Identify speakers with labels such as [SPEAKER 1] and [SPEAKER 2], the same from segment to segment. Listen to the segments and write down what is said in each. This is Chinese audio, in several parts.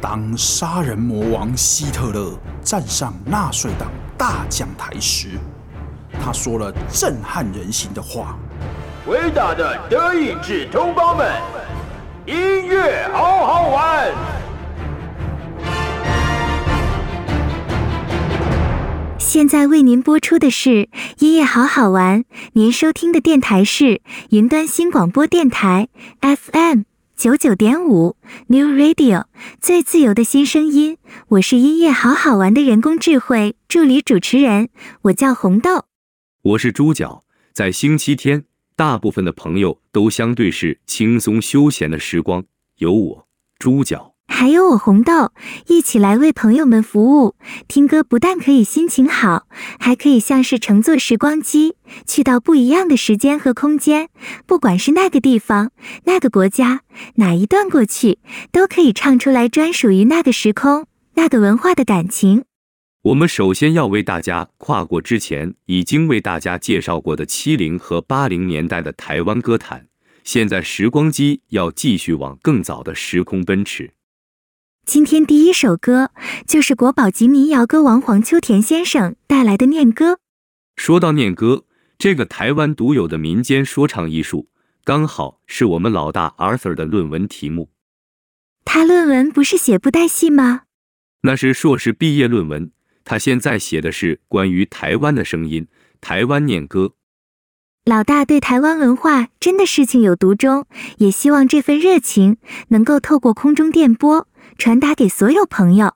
[SPEAKER 1] 当杀人魔王希特勒站上纳粹党大讲台时，他说了震撼人心的话：“
[SPEAKER 2] 伟大的德意志同胞们，音乐好好玩。”
[SPEAKER 3] 现在为您播出的是音乐好好玩，您收听的电台是云端新广播电台 FM。九九点五 New Radio 最自由的新声音，我是音乐好好玩的人工智慧助理主持人，我叫红豆。
[SPEAKER 4] 我是猪脚。在星期天，大部分的朋友都相对是轻松休闲的时光，有我猪脚。
[SPEAKER 3] 还有我红豆一起来为朋友们服务。听歌不但可以心情好，还可以像是乘坐时光机，去到不一样的时间和空间。不管是那个地方、那个国家、哪一段过去，都可以唱出来专属于那个时空、那个文化的感情。
[SPEAKER 4] 我们首先要为大家跨过之前已经为大家介绍过的七零和八零年代的台湾歌坛，现在时光机要继续往更早的时空奔驰。
[SPEAKER 3] 今天第一首歌就是国宝级民谣歌王黄秋田先生带来的念歌。
[SPEAKER 4] 说到念歌，这个台湾独有的民间说唱艺术，刚好是我们老大 Arthur 的论文题目。
[SPEAKER 3] 他论文不是写布袋戏吗？
[SPEAKER 4] 那是硕士毕业论文。他现在写的是关于台湾的声音，台湾念歌。
[SPEAKER 3] 老大对台湾文化真的是情有独钟，也希望这份热情能够透过空中电波。传达给所有朋友。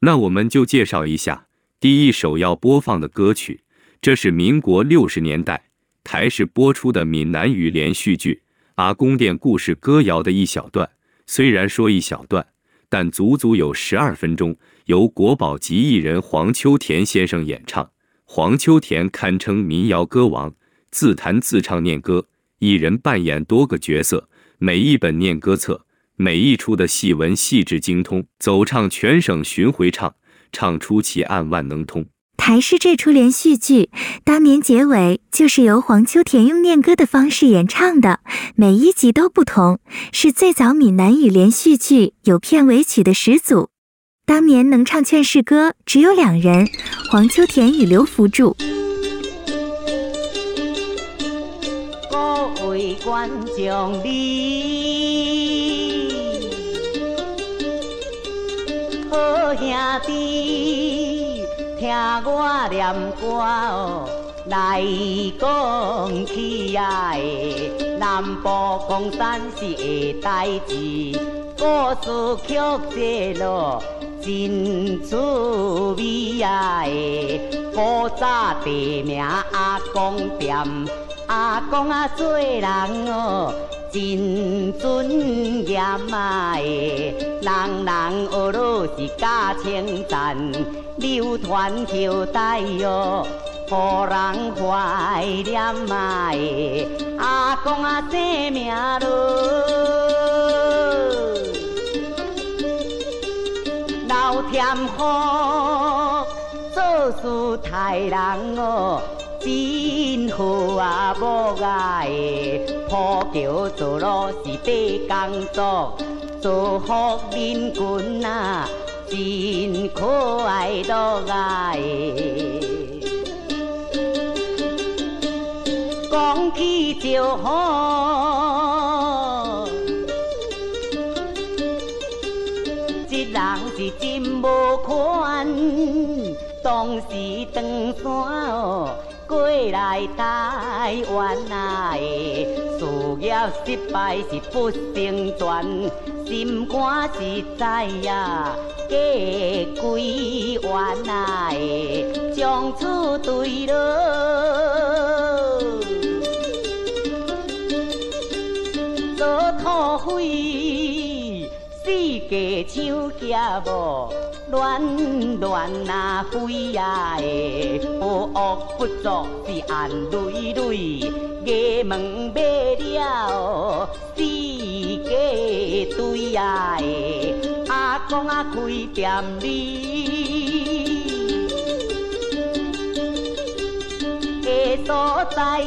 [SPEAKER 4] 那我们就介绍一下第一首要播放的歌曲，这是民国六十年代台视播出的闽南语连续剧《阿公店故事歌谣》的一小段。虽然说一小段，但足足有十二分钟，由国宝级艺人黄秋田先生演唱。黄秋田堪称民谣歌王，自弹自唱念歌，一人扮演多个角色，每一本念歌册。每一出的戏文细致精通，走唱全省巡回唱，唱出奇案万能通。
[SPEAKER 3] 台视这出连续剧，当年结尾就是由黄秋田用念歌的方式演唱的，每一集都不同，是最早闽南语连续剧有片尾曲的始祖。当年能唱劝世歌只有两人，黄秋田与刘福柱。
[SPEAKER 5] 各位观众你。好兄弟，听我念歌哦，来讲起呀的南部矿山是的代志，故事曲折咯，真趣味呀的。古早地名阿公店，阿公啊做人哦。真尊严啊！人人学落是假称赞，流传后代哟，互人怀念啊！阿公啊，生命路，老天好，做事待人哦。真好啊，无碍的，铺桥造路是八工作，造福人群啊，真可爱多爱。讲起就好，无款，当时长山哦。过来台湾啊，事业失败是不成全，心肝实在呀，假归原啊，将此对落，做土匪，四界像家无。乱乱啊飞呀的，不恶不作是眼泪泪，衙门卖了四界堆呀的，阿公啊开店里的所在，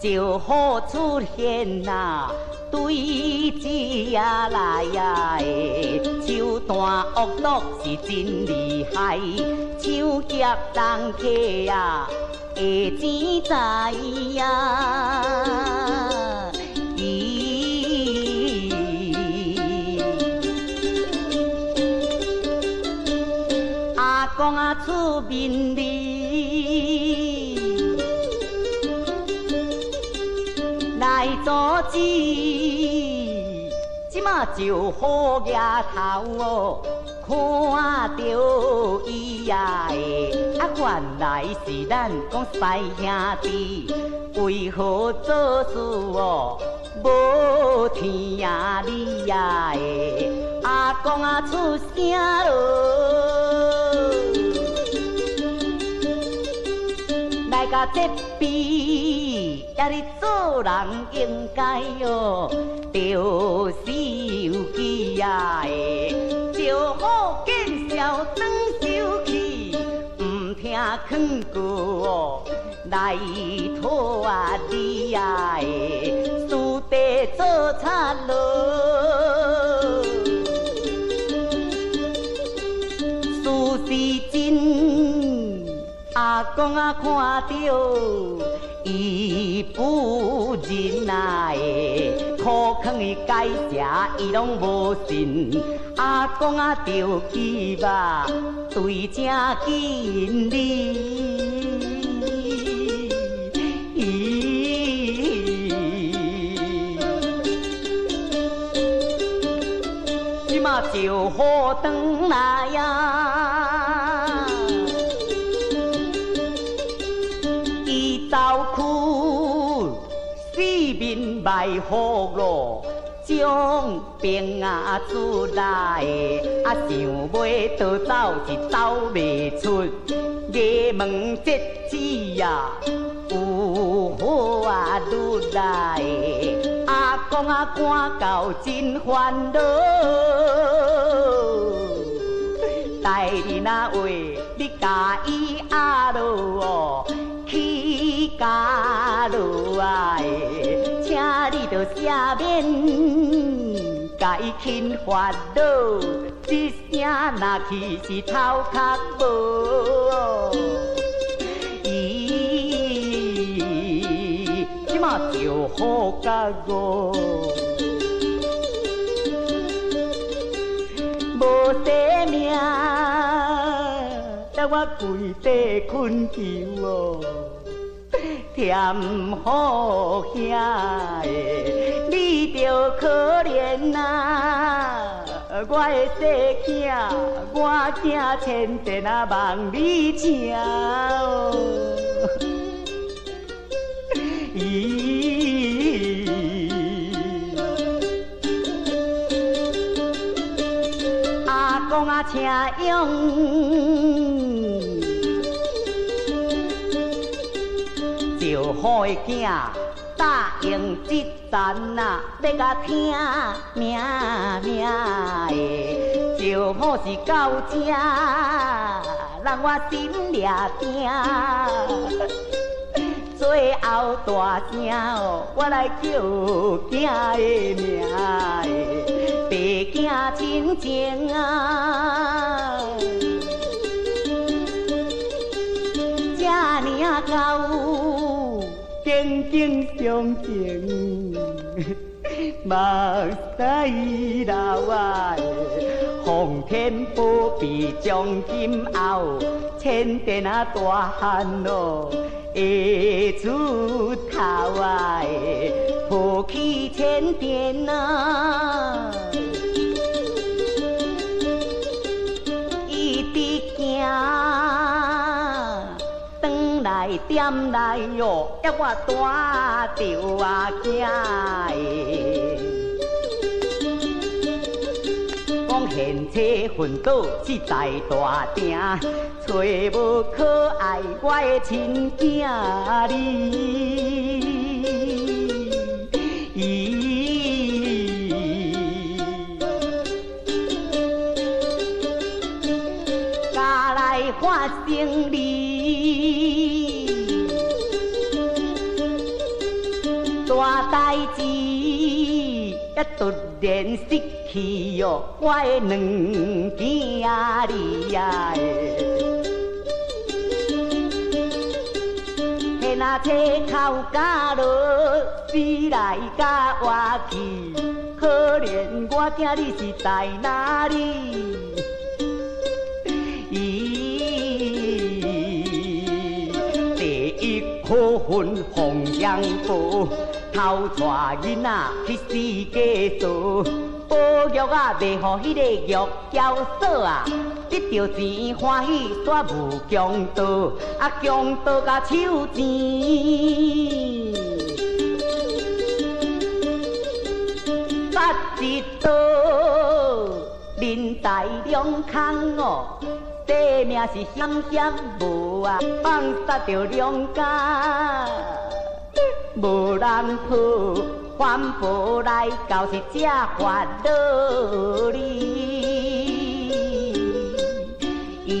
[SPEAKER 5] 就好出现呐。对子呀来呀的，手段恶毒是真厉害，抢劫人客啊，会钱在呀。讲啊出面哩，来阻止，即马就好额头哦，看到伊呀的，啊原来是咱讲师兄弟，为何做事哦无天理呀的，啊讲啊出声咯。甲这边，也你做人应该哟，着受气呀的，就好见笑当受气，唔听劝告哦，来拖你呀的，输得做惨咯，输是真。阿公啊，看到伊不仁爱，苦劝伊改邪，伊拢无信。阿公啊，着气吧，对正经理，即马就好转来呀。四面埋伏咯，将兵啊出来，啊想要逃走是走袂出，衙门这次呀有好啊入来，阿公啊赶到真烦恼，代理那位你甲伊阿罗哦。去加路啊诶！请你着赦免，甲伊轻发落，一声若去是头壳无。伊即马就好甲我，无生命。我跪地困求哦，添好兄的，你着可怜、啊！我的细囝，我惊千遍啊望你请哦。咦，阿公啊，请用。好个囝答应这阵呐，要甲听命命的，就好是到这，让我心里定。最后大声哦，我来叫囝的名的，爸囝亲情啊，这么高。曾经相情，目屎流啊！皇天不庇将今后，千殿啊大汉哦，会出头啊！破去千殿啊，点来哟，要我带着啊囝，讲现在奋斗是在大城，找无可爱我的亲囝哩，家来发生哩。代志也突然失去哟，我的两囝仔儿呀！嘿，那车头家落，飞来甲我去，可怜我囝你是在哪里？咦，第一可分红阳波。偷带囡仔去世界做，保育啊，袂予迄个玉娇嫂啊，得着钱欢喜煞无强盗，啊强盗甲手钱，八一刀，人财两空哦，生命是险险无啊，放杀着两家。无人抱，反抱来到是这法道理。咦，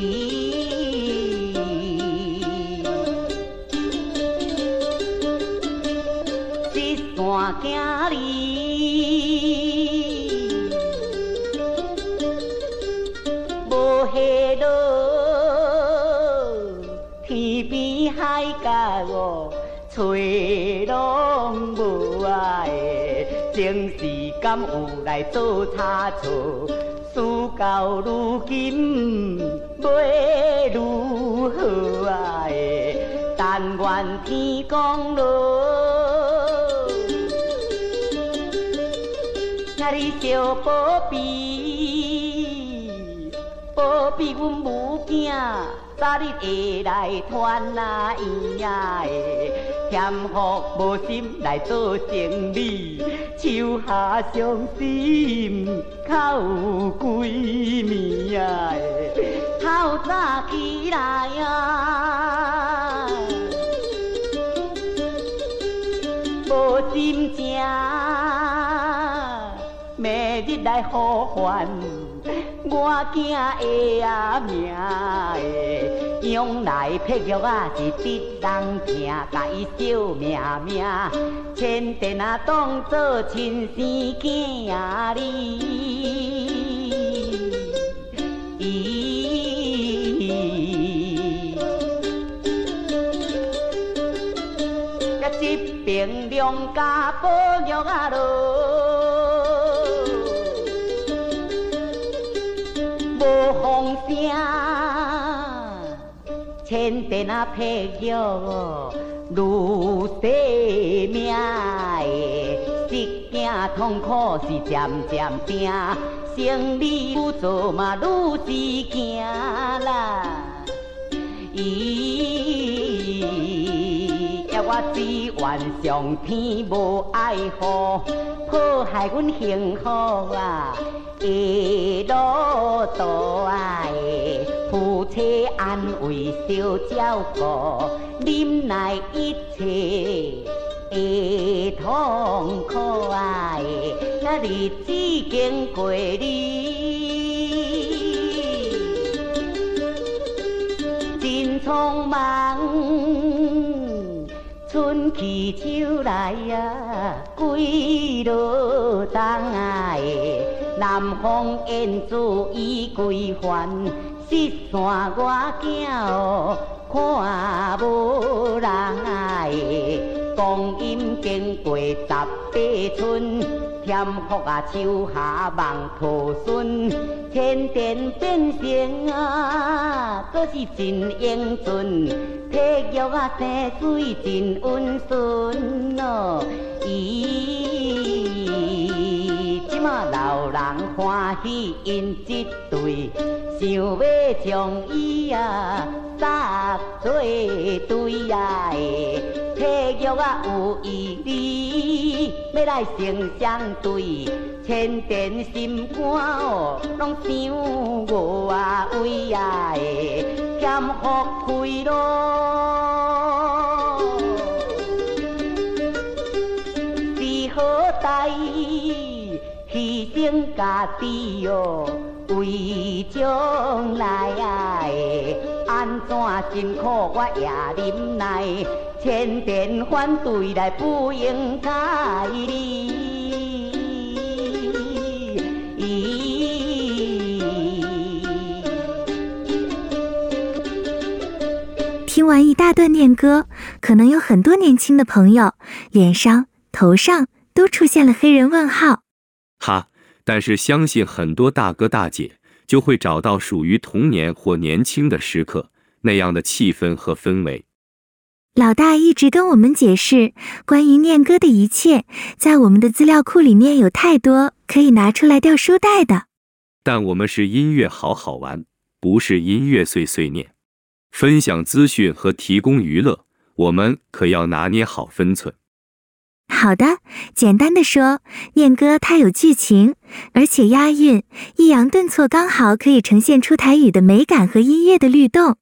[SPEAKER 5] 这山仔里，前世敢有来做差错，事到如今要如何啊？但愿天公乐，请你小宝贝，宝贝阮母囝，早日会来团圆呀。欠福无心来做生理，手下伤心靠闺蜜啊！透早起来啊，无心情，明日来呼唤我囝的啊名的。将来配玉啊是得人疼，甲伊惜命命，千殿啊当作亲生囝哩。咦，甲这边两家保育啊啰，千殿啊，配玉哦，如生命的，失惊痛苦是渐渐病，生理不做嘛，愈是惊啦。咦，要我只愿上天无爱好，破坏阮幸福啊，一路多爱。夫妻安慰小照顾，忍耐一切会痛苦啊！那日子经过你，真匆忙，春去秋来呀，归路东啊！南风燕子已归还。这山我囝哦，看无人爱。光阴经过十八春，添福啊，树下望抱孙。千殿变成啊，都是真英俊。体育啊，生水真温顺哦。咦。嘛老人欢喜因一对，想要将伊啊扎做对啊个，体育啊有意义，要来成双对，千殿心肝哦，拢想我啊为啊个，欠福开咯，为将来安我也千变对来不应该的
[SPEAKER 3] 听完一大段念歌可能有很多年轻的朋友脸上头上都出现了黑人问号。
[SPEAKER 4] 哈但是相信很多大哥大姐就会找到属于童年或年轻的时刻那样的气氛和氛围。
[SPEAKER 3] 老大一直跟我们解释关于念歌的一切，在我们的资料库里面有太多可以拿出来掉书袋的。
[SPEAKER 4] 但我们是音乐好好玩，不是音乐碎碎念。分享资讯和提供娱乐，我们可要拿捏好分寸。
[SPEAKER 3] 好的，简单的说，念歌它有剧情，而且押韵，抑扬顿挫刚好可以呈现出台语的美感和音乐的律动。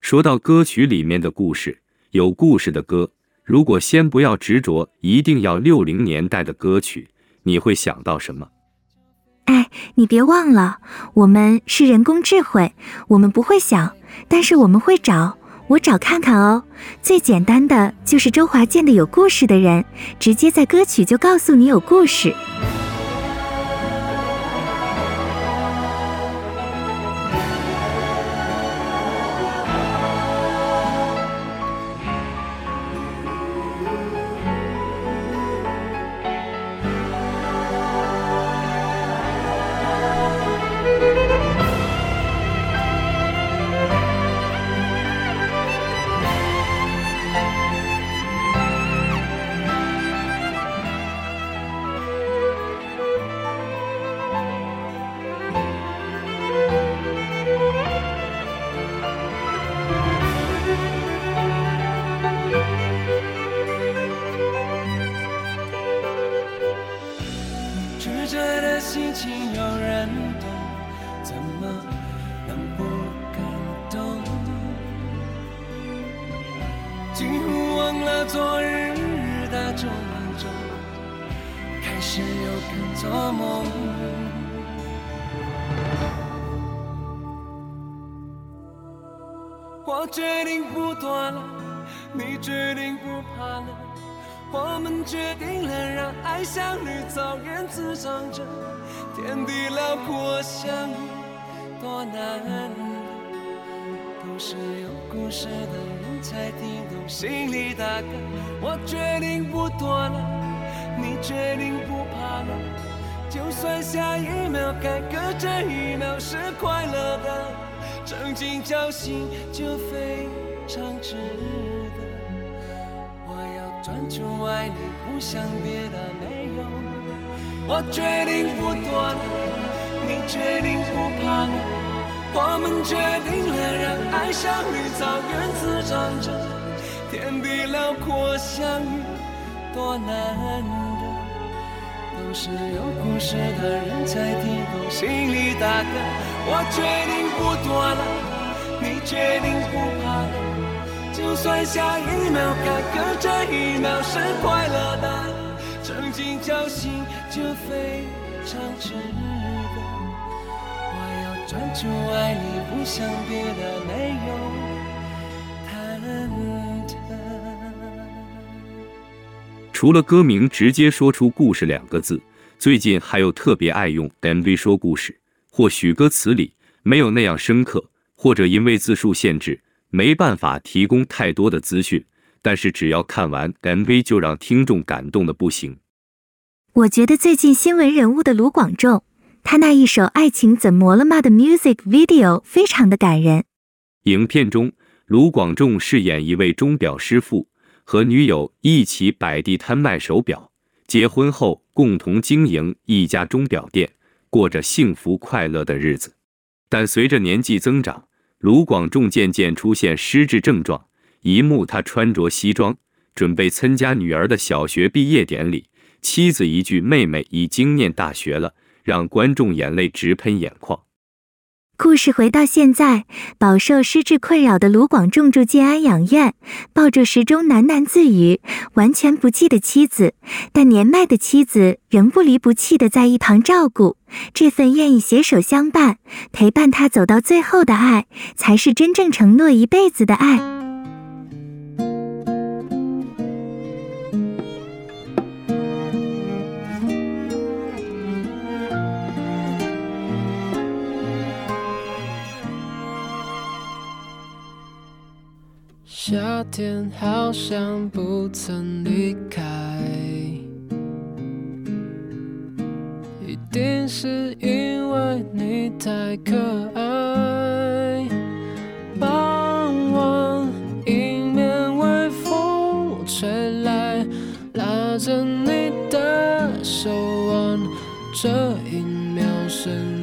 [SPEAKER 4] 说到歌曲里面的故事，有故事的歌，如果先不要执着一定要六零年代的歌曲，你会想到什么？
[SPEAKER 3] 哎，你别忘了，我们是人工智慧，我们不会想。但是我们会找，我找看看哦。最简单的就是周华健的《有故事的人》，直接在歌曲就告诉你有故事。
[SPEAKER 6] 曾经侥幸就非常值得，我要专注爱你，不想别的没有。我决定不躲了，你决定不怕。了，我们决定了让爱像绿草原滋长着，天地辽阔相遇多难得，都是有故事的人才听懂心里大感。我决定不躲了，你决定不怕了，就算下一秒感觉这一秒是快乐的，曾经侥幸就非常值得。我要专注爱你，不想别的没有忐忑。
[SPEAKER 4] 除了歌名直接说出“故事”两个字，最近还有特别爱用 MV 说故事。或许歌词里没有那样深刻，或者因为字数限制，没办法提供太多的资讯。但是只要看完 MV，就让听众感动的不行。
[SPEAKER 3] 我觉得最近新闻人物的卢广仲，他那一首《爱情怎么了嘛》的 music video 非常的感人。
[SPEAKER 4] 影片中，卢广仲饰演一位钟表师傅，和女友一起摆地摊卖手表，结婚后共同经营一家钟表店。过着幸福快乐的日子，但随着年纪增长，卢广仲渐渐出现失智症状。一幕他穿着西装，准备参加女儿的小学毕业典礼，妻子一句“妹妹已经念大学了”，让观众眼泪直喷眼眶。
[SPEAKER 3] 故事回到现在，饱受失智困扰的卢广仲住进安养院，抱着时钟喃喃自语，完全不记得妻子，但年迈的妻子仍不离不弃地在一旁照顾。这份愿意携手相伴、陪伴他走到最后的爱，才是真正承诺一辈子的爱。
[SPEAKER 7] 夏天好像不曾离开，一定是因为你太可爱。傍晚，迎面微风吹来，拉着你的手腕，这一秒生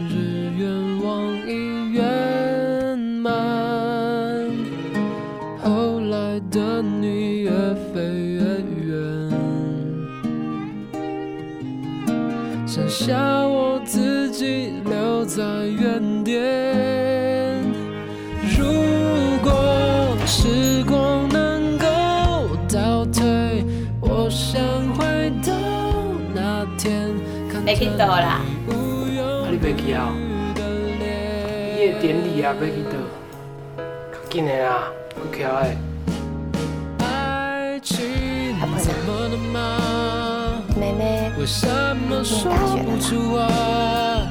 [SPEAKER 7] 下我自己留在原点。如果时光能够倒退，我想回到那天，看着你无忧无虑的脸。
[SPEAKER 8] 你的典礼啊，要去倒？较紧的啦，去囍的。
[SPEAKER 7] 为什么说不出啊？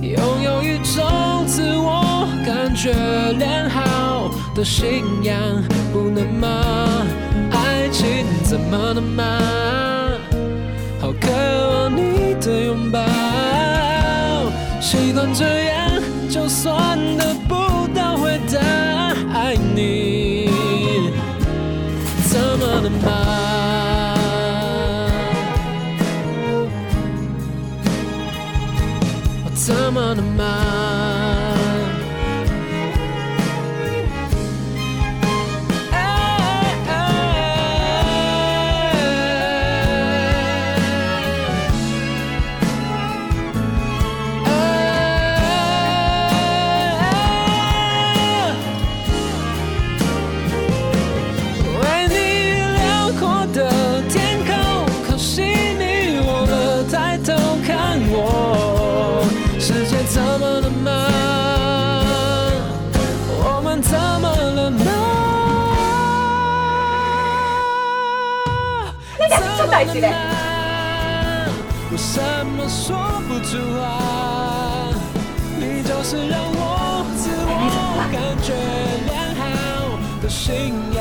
[SPEAKER 9] 念
[SPEAKER 7] 拥有一种自我感觉良好的信仰，不能吗？爱情怎么了吗？好渴望你的拥抱，习惯这样，就算得不到回答，爱你
[SPEAKER 9] 俩是出代志嘞？
[SPEAKER 7] 为什么说不出话？你就是让我自我感觉良好的信仰，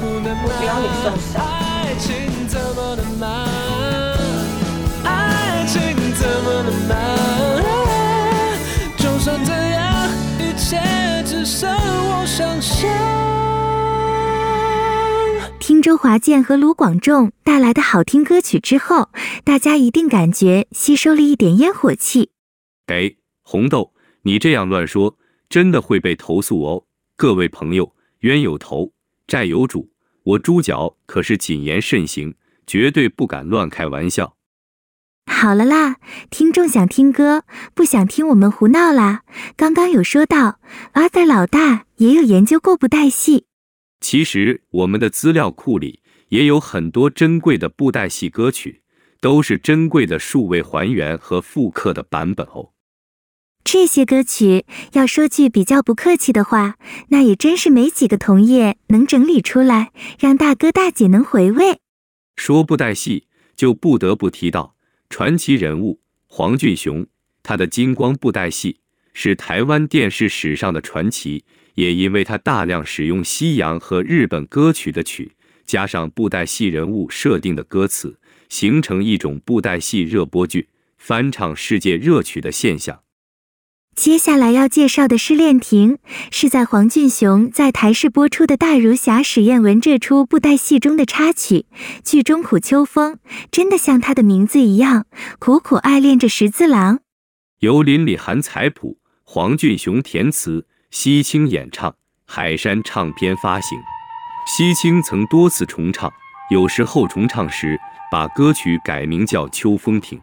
[SPEAKER 7] 不能吗？
[SPEAKER 9] 不要你受伤
[SPEAKER 7] 爱情怎么了吗？爱情怎么了吗？就算这样，一切只剩我想象。
[SPEAKER 3] 听周华健和卢广仲带来的好听歌曲之后，大家一定感觉吸收了一点烟火气。
[SPEAKER 4] 给红豆，你这样乱说，真的会被投诉哦。各位朋友，冤有头，债有主，我猪脚可是谨言慎行，绝对不敢乱开玩笑。
[SPEAKER 3] 好了啦，听众想听歌，不想听我们胡闹啦。刚刚有说到，Arthur 老大也有研究过布袋戏。
[SPEAKER 4] 其实我们的资料库里也有很多珍贵的布袋戏歌曲，都是珍贵的数位还原和复刻的版本哦。
[SPEAKER 3] 这些歌曲要说句比较不客气的话，那也真是没几个同业能整理出来，让大哥大姐能回味。
[SPEAKER 4] 说布袋戏，就不得不提到传奇人物黄俊雄，他的金光布袋戏是台湾电视史上的传奇。也因为他大量使用西洋和日本歌曲的曲，加上布袋戏人物设定的歌词，形成一种布袋戏热播剧翻唱世界热曲的现象。
[SPEAKER 3] 接下来要介绍的失《恋亭》，是在黄俊雄在台视播出的《大儒侠史艳文》这出布袋戏中的插曲。剧中苦秋风真的像他的名字一样，苦苦爱恋着十字郎。
[SPEAKER 4] 由林礼涵采谱，黄俊雄填词。西青演唱，海山唱片发行。西青曾多次重唱，有时候重唱时把歌曲改名叫《秋风亭》。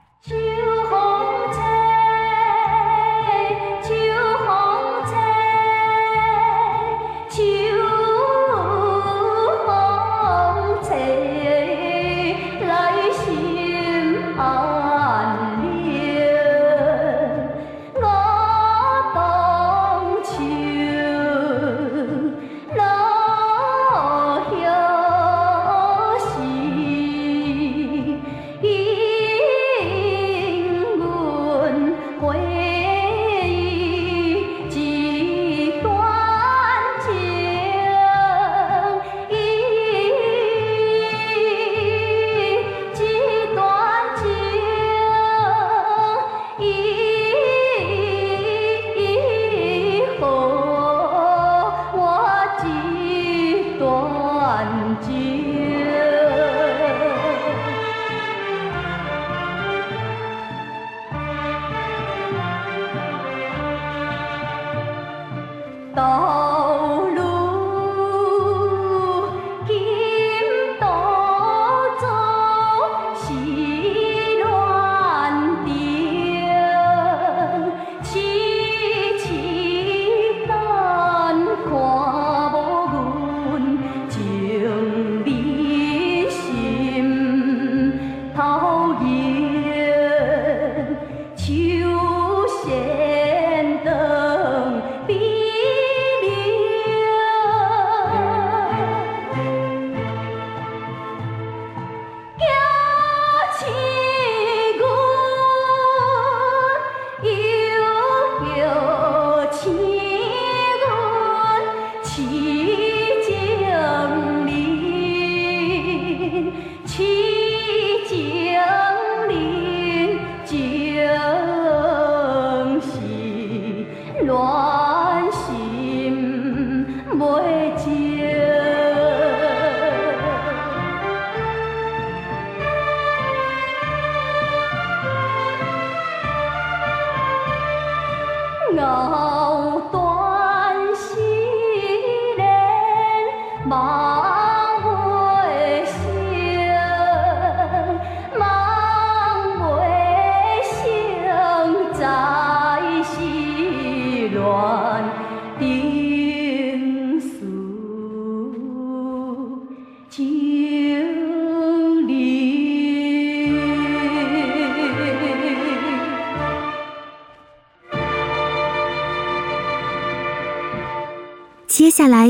[SPEAKER 10] 接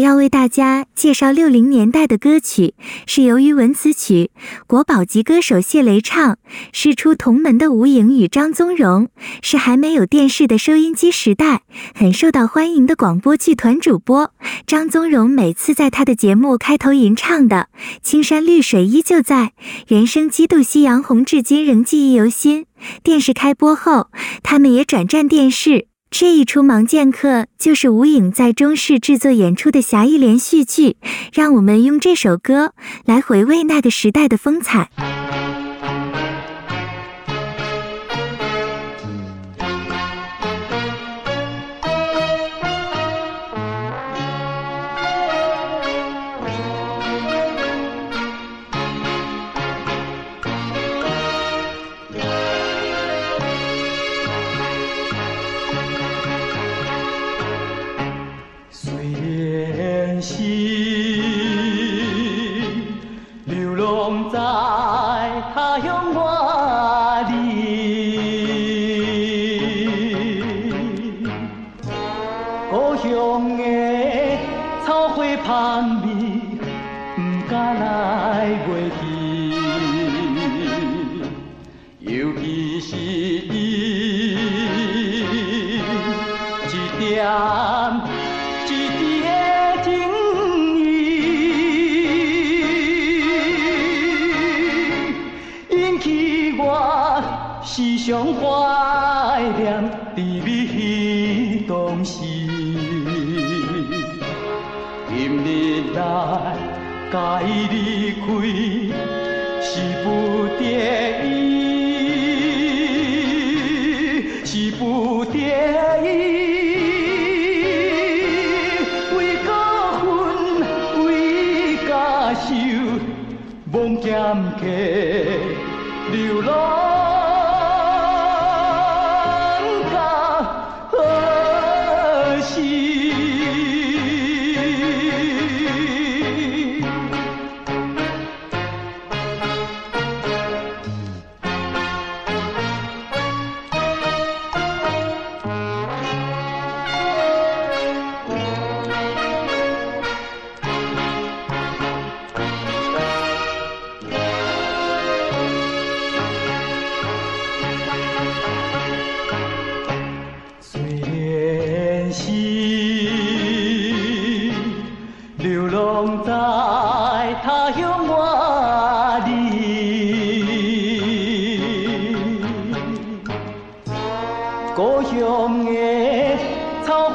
[SPEAKER 10] 要为大家介绍六零年代的歌曲，是由于文词曲，国宝级歌手谢雷唱，师出同门的吴颖与张宗荣，是还没有电视的收音机时代很受到欢迎的广播剧团主播。张宗荣每次在他的节目开头吟唱的《青山绿水依旧在》，人生几度夕阳红，至今仍记忆犹新。电视开播后，他们也转战电视。这一出《盲剑客》就是吴影在中视制作演出的侠义连续剧，让我们用这首歌来回味那个时代的风采。在他乡万里，故乡的草花香。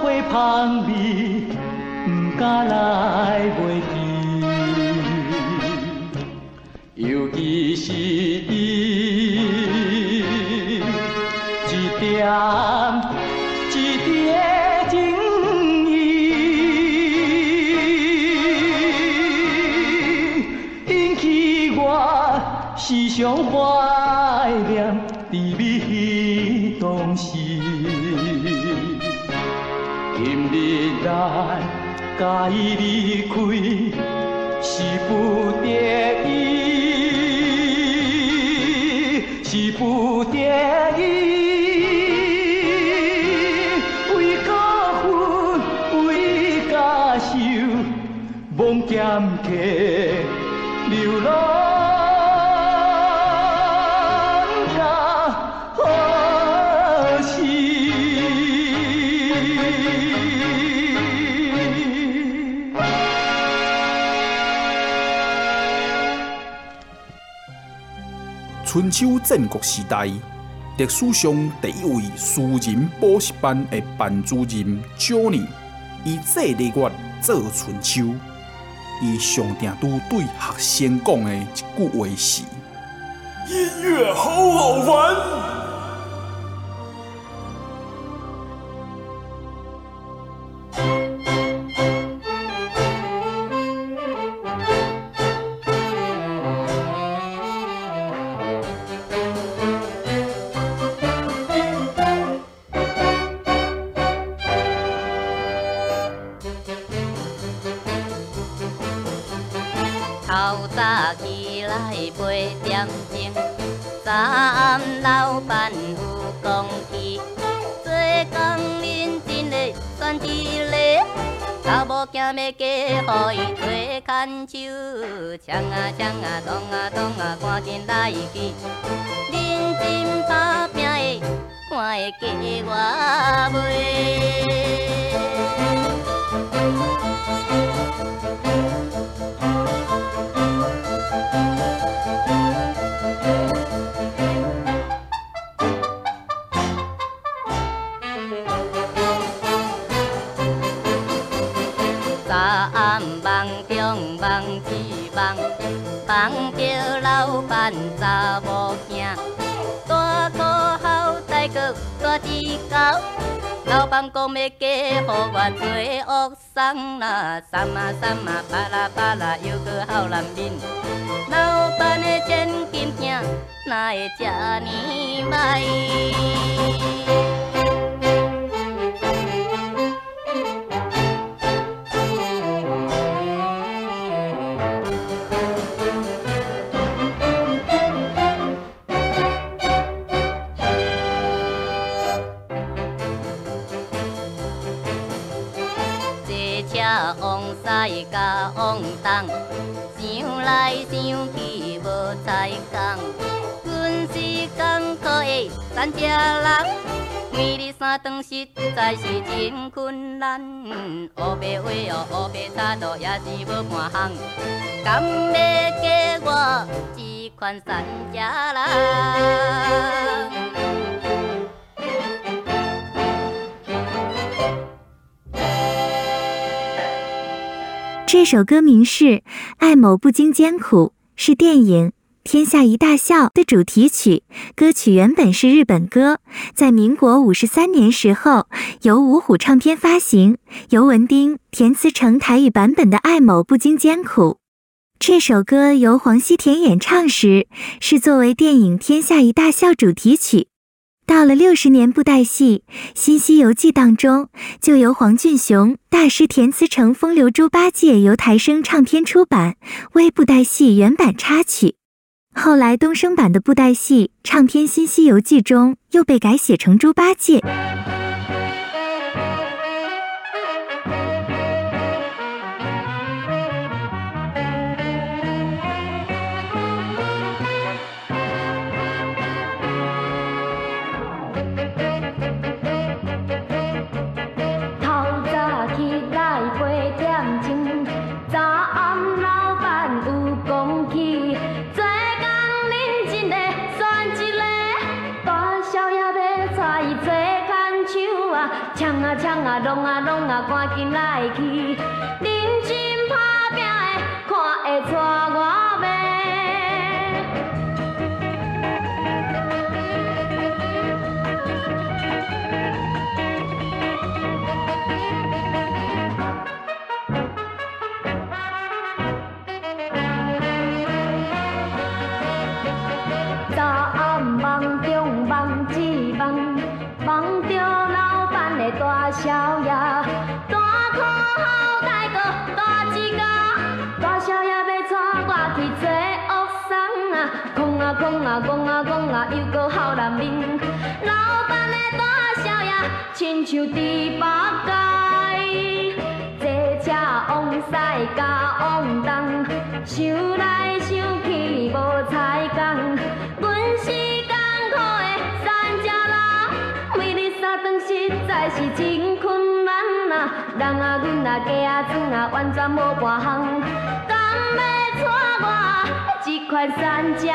[SPEAKER 10] 花香味，不敢来袂记。尤其是伊一点一滴的情意，引起我时常怀念。该离开，是不得已。
[SPEAKER 1] 春秋战国时代，历史上第一位私人补习班的班主任 Johnny，以这个月做春秋，伊上定都对学生讲的一句话是：
[SPEAKER 11] 音乐好好玩。
[SPEAKER 12] 透早起来八点钟，早暗老板有讲起，做工认真的算一个，查某囝要嫁予伊做牵手，抢啊抢啊，动啊动啊，赶紧来去，认真打拼的，看会嫁我袂。梦着老板查某囝，大箍好大个大只狗。老板讲要嫁予我做学生啦，三啊三啊巴拉巴拉又个好男人。老板的千金囝哪会这呢歹？往东，想来想去无采工。阮是艰苦的山脚人，每日三顿实在是真困难。乌白话哦，乌白茶都也是无半项，甘要嫁我这款山脚人。
[SPEAKER 13] 这首歌名是《爱某不经艰苦》，是电影《天下一大笑》的主题曲。歌曲原本是日本歌，在民国五十三年时候由五虎唱片发行，由文丁填词成台语版本的《爱某不经艰苦》。这首歌由黄西田演唱时，是作为电影《天下一大笑》主题曲。到了六十年布袋戏《新西游记》当中，就由黄俊雄大师填词成《风流猪八戒》，由台声唱片出版为布袋戏原版插曲。后来东升版的布袋戏唱片《新西游记》中又被改写成猪八戒。拢啊拢啊，赶紧来去！啊讲啊讲啊，又个好男人。老板的大少爷，亲像猪八戒。坐车往西加往东，想来想去无采工。阮是艰苦的三脚人，每日三顿实在是真困难呐。人啊，阮啊，鸡啊，猪啊，完全无半项。甘要娶我这款三脚。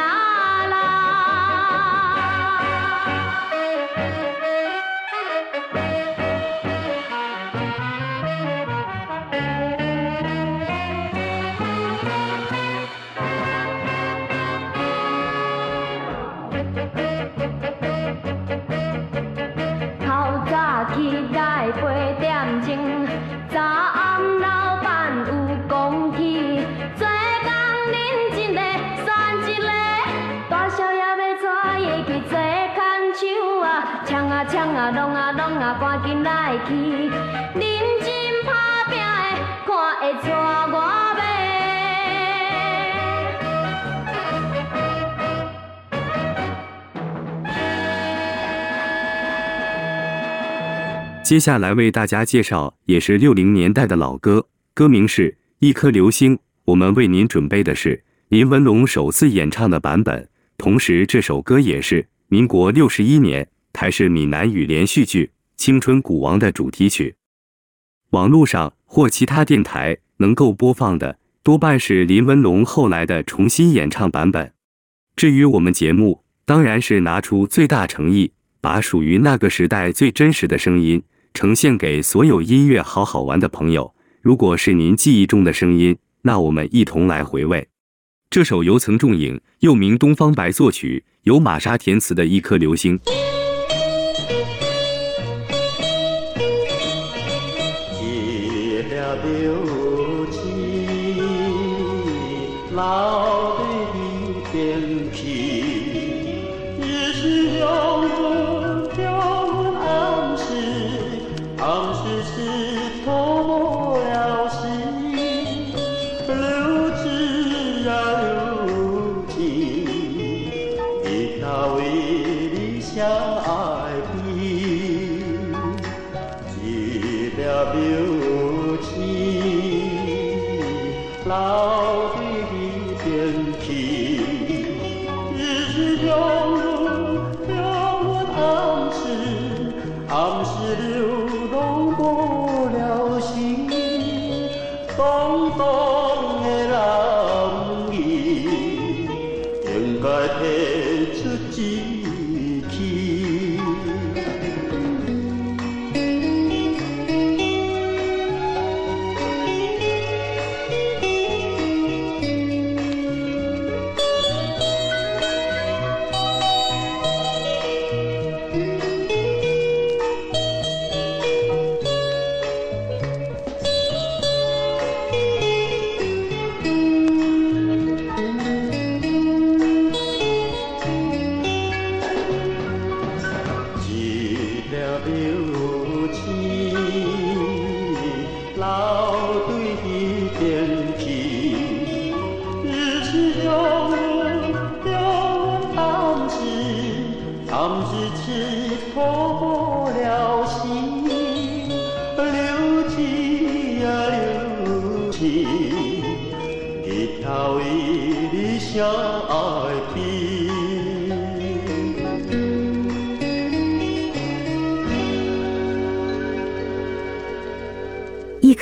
[SPEAKER 14] 接下来为大家介绍也是六零年代的老歌，歌名是《一颗流星》。我们为您准备的是林文龙首次演唱的版本，同时这首歌也是民国六十一年台视闽南语连续剧《青春古王》的主题曲。网络上或其他电台能够播放的多半是林文龙后来的重新演唱版本。至于我们节目，当然是拿出最大诚意，把属于那个时代最真实的声音呈现给所有音乐好好玩的朋友。如果是您记忆中的声音，那我们一同来回味这首由曾仲颖又名东方白作曲，由玛莎填词的一颗流星。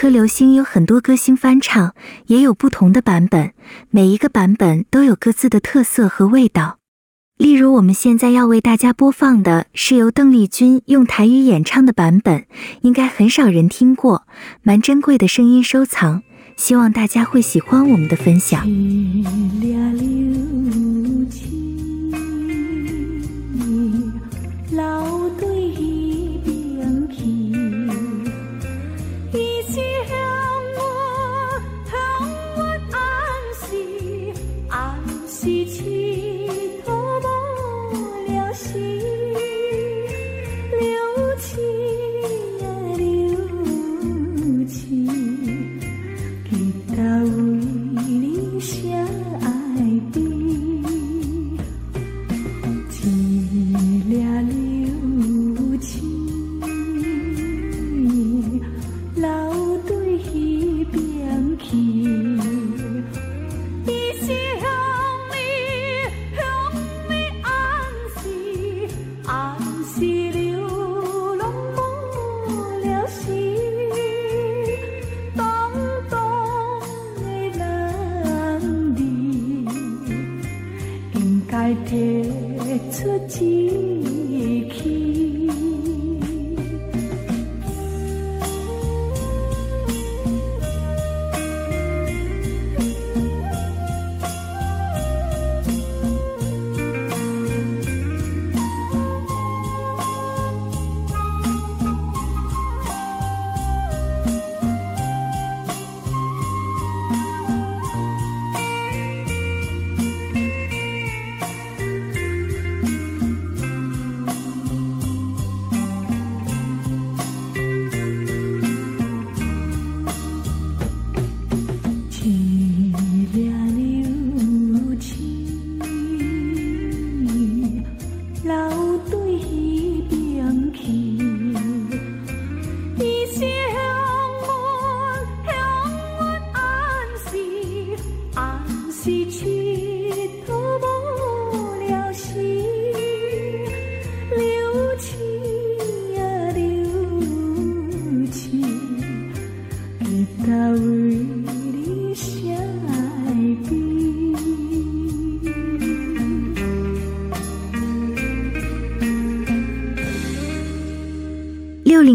[SPEAKER 15] 颗流星有很多歌星翻唱，也有不同的版本，每一个版本都有各自的特色和味道。例如，我们现在要为大家播放的是由邓丽君用台语演唱的版本，应该很少人听过，蛮珍贵的声音收藏，希望大家会喜欢我们的分享。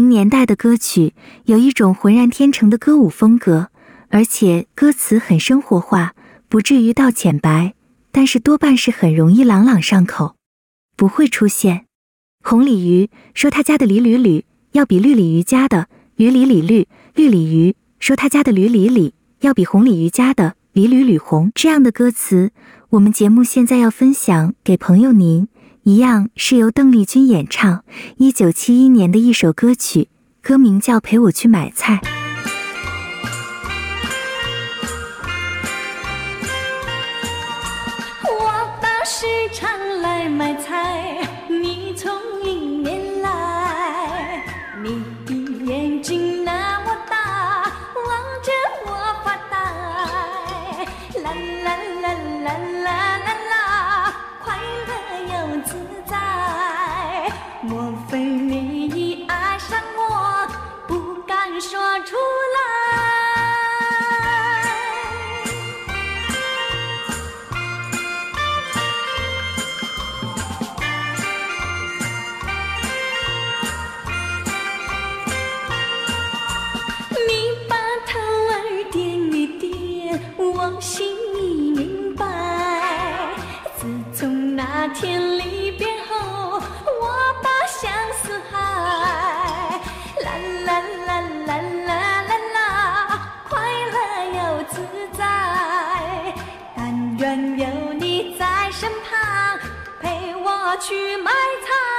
[SPEAKER 3] 零年代的歌曲有一种浑然天成的歌舞风格，而且歌词很生活化，不至于到浅白，但是多半是很容易朗朗上口，不会出现红鲤鱼说他家的鲤鲤鲤要比绿鲤鱼家的鱼鲤鲤绿，绿鲤鱼说他家的驴鲤鲤要比红鲤鱼家的鲤鲤鲤红这样的歌词。我们节目现在要分享给朋友您。一样是由邓丽君演唱，一九七一年的一首歌曲，歌名叫《陪我去买菜》。
[SPEAKER 15] 我到市场来买菜，你从迎面来，你的眼睛那么大，望着我发呆，啦啦啦啦啦，自在，莫非你已爱上我，不敢说出来？你把头儿点一点，我心那天离别后，我把相思海，啦啦啦啦啦啦啦，快乐又自在，但愿有你在身旁，陪我去买菜。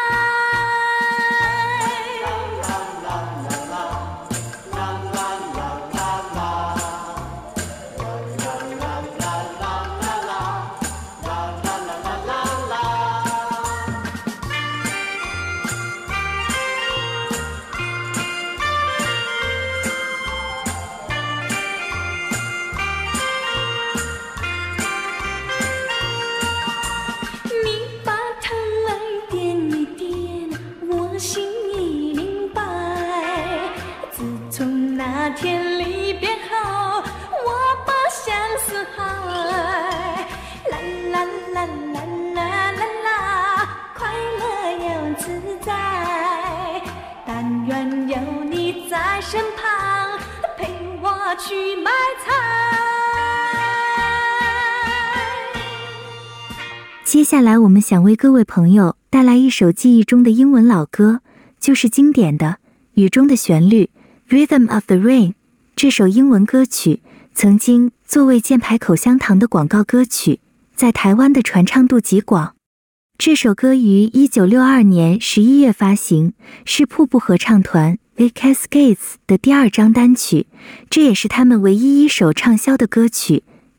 [SPEAKER 3] 下来，我们想为各位朋友带来一首记忆中的英文老歌，就是经典的《雨中的旋律》（Rhythm of the Rain）。这首英文歌曲曾经作为箭牌口香糖的广告歌曲，在台湾的传唱度极广。这首歌于一九六二年十一月发行，是瀑布合唱团。The Cascades 的第二张单曲，这也是他们唯一一首畅销的歌曲，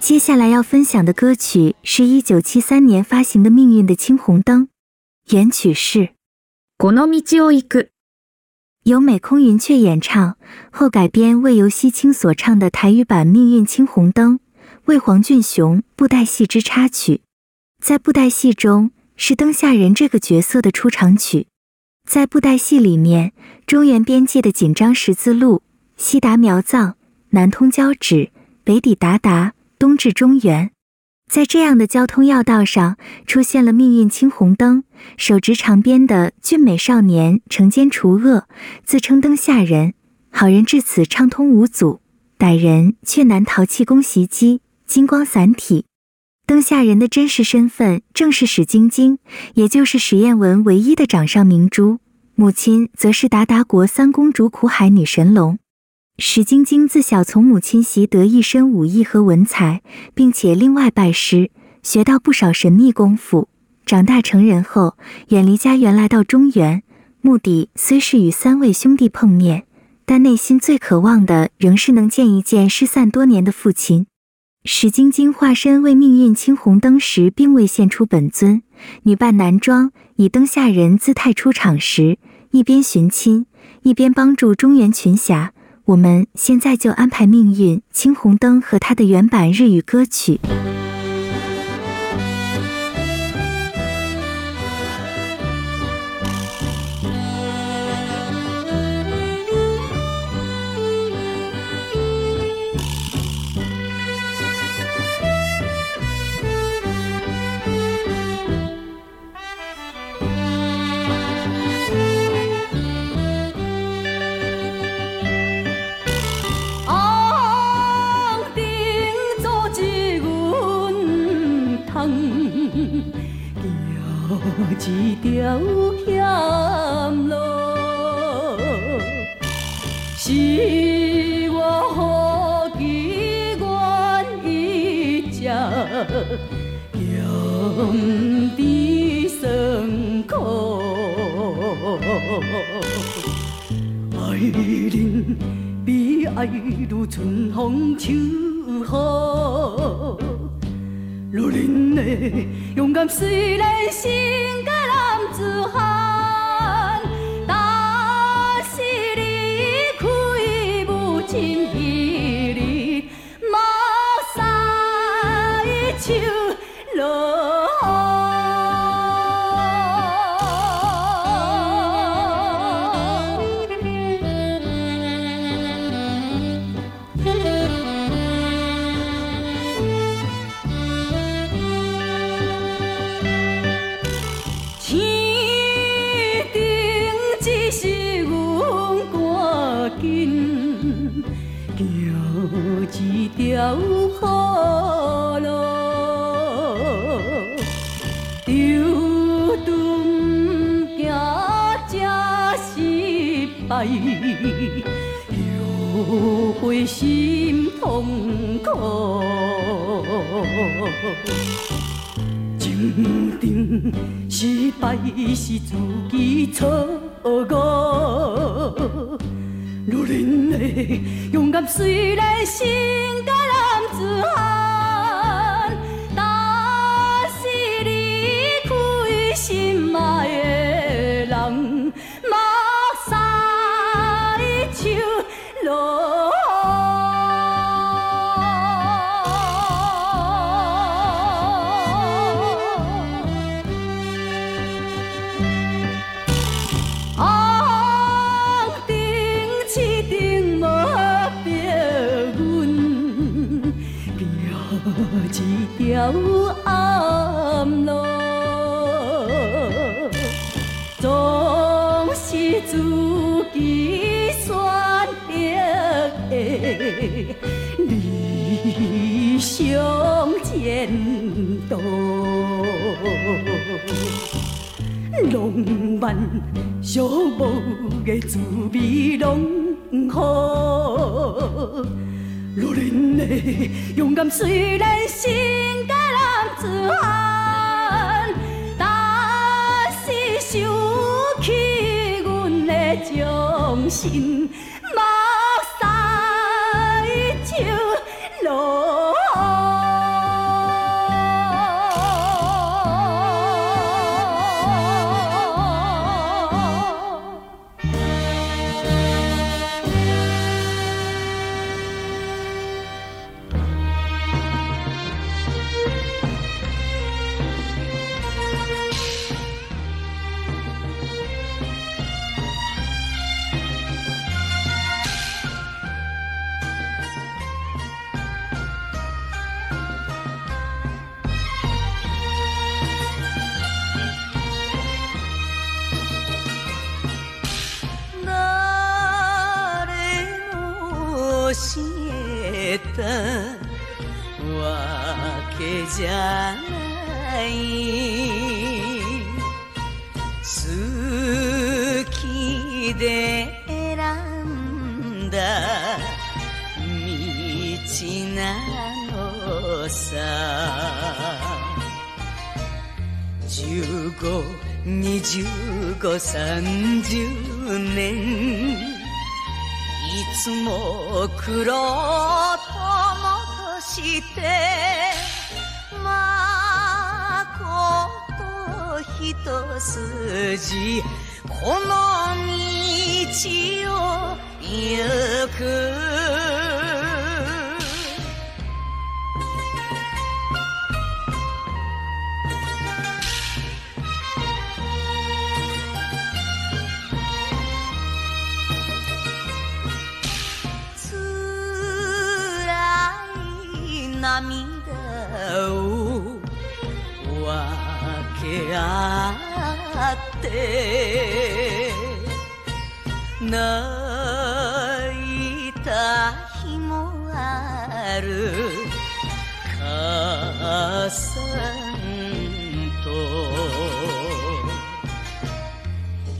[SPEAKER 3] 接下来要分享的歌曲是一九七三年发行的《命运的青红灯》，原曲是《
[SPEAKER 16] この道を行く》。
[SPEAKER 3] 由美空云雀演唱，后改编为游锡嶔所唱的台语版《命运青红灯》， 为黄俊雄布袋戏之插曲。在布袋戏中，是灯下人这个角色的出场曲。在布袋戏里面，中原边界的紧张十字路，西达苗藏，南通交趾，北抵韃靼，东至中原。在这样的交通要道上，出现了命运青红灯，手执长鞭的俊美少年惩奸除恶，自称灯下人，好人至此畅通无阻，歹人却难逃气功袭击，金光散体。灯下人的真实身份正是史晶晶，也就是史艳文唯一的掌上明珠，母亲则是韃靼国三公主苦海女神龙。史晶晶自小从母亲习得一身武艺和文采，并且另外拜师，学到不少神秘功夫。长大成人后，远离家园来到中原，目的虽是与三位兄弟碰面，但内心最渴望的仍是能见一见失散多年的父亲。史晶晶化身为命运青红灯时，并未现出本尊，女扮男装，以灯下人姿态出场时，一边寻亲，一边帮助中原群侠。我们现在就安排《命运青红灯》和他的原版日语歌曲。
[SPEAKER 13] 后悔心痛苦。情定失败是自己错误，女人的勇敢虽然心漫
[SPEAKER 15] 寂寞的滋味拢好。女人的勇敢虽然是个男子汉，但是想起阮的忠心。
[SPEAKER 17] 泣いた日もある。母さんと。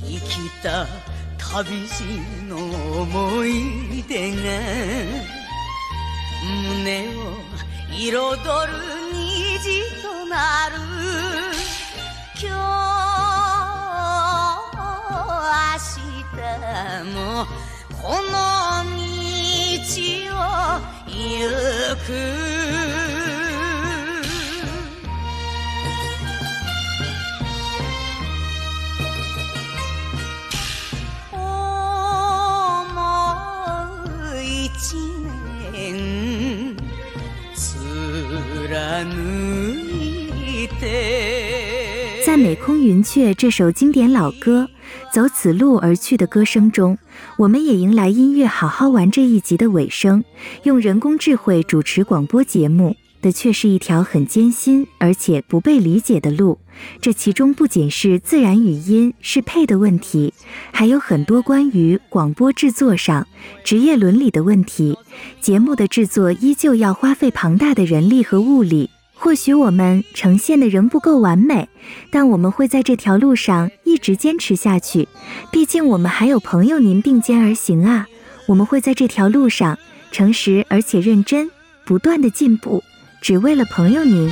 [SPEAKER 17] 生きた旅路の思い出が。胸を彩る虹となる。もこの道を行く
[SPEAKER 3] 在《美空云雀》这首经典老歌。 走此路而去的歌声中，我们也迎来音乐好好玩这一集的尾声。用人工智慧主持广播节目的却是一条很艰辛而且不被理解的路。这其中不仅是自然语音适配的问题，还有很多关于广播制作上职业伦理的问题。节目的制作依旧要花费庞大的人力和物力。或许我们呈现的仍不够完美，但我们会在这条路上一直坚持下去。毕竟我们还有朋友您并肩而行啊！我们会在这条路上诚实而且认真，不断的进步，只为了朋友您。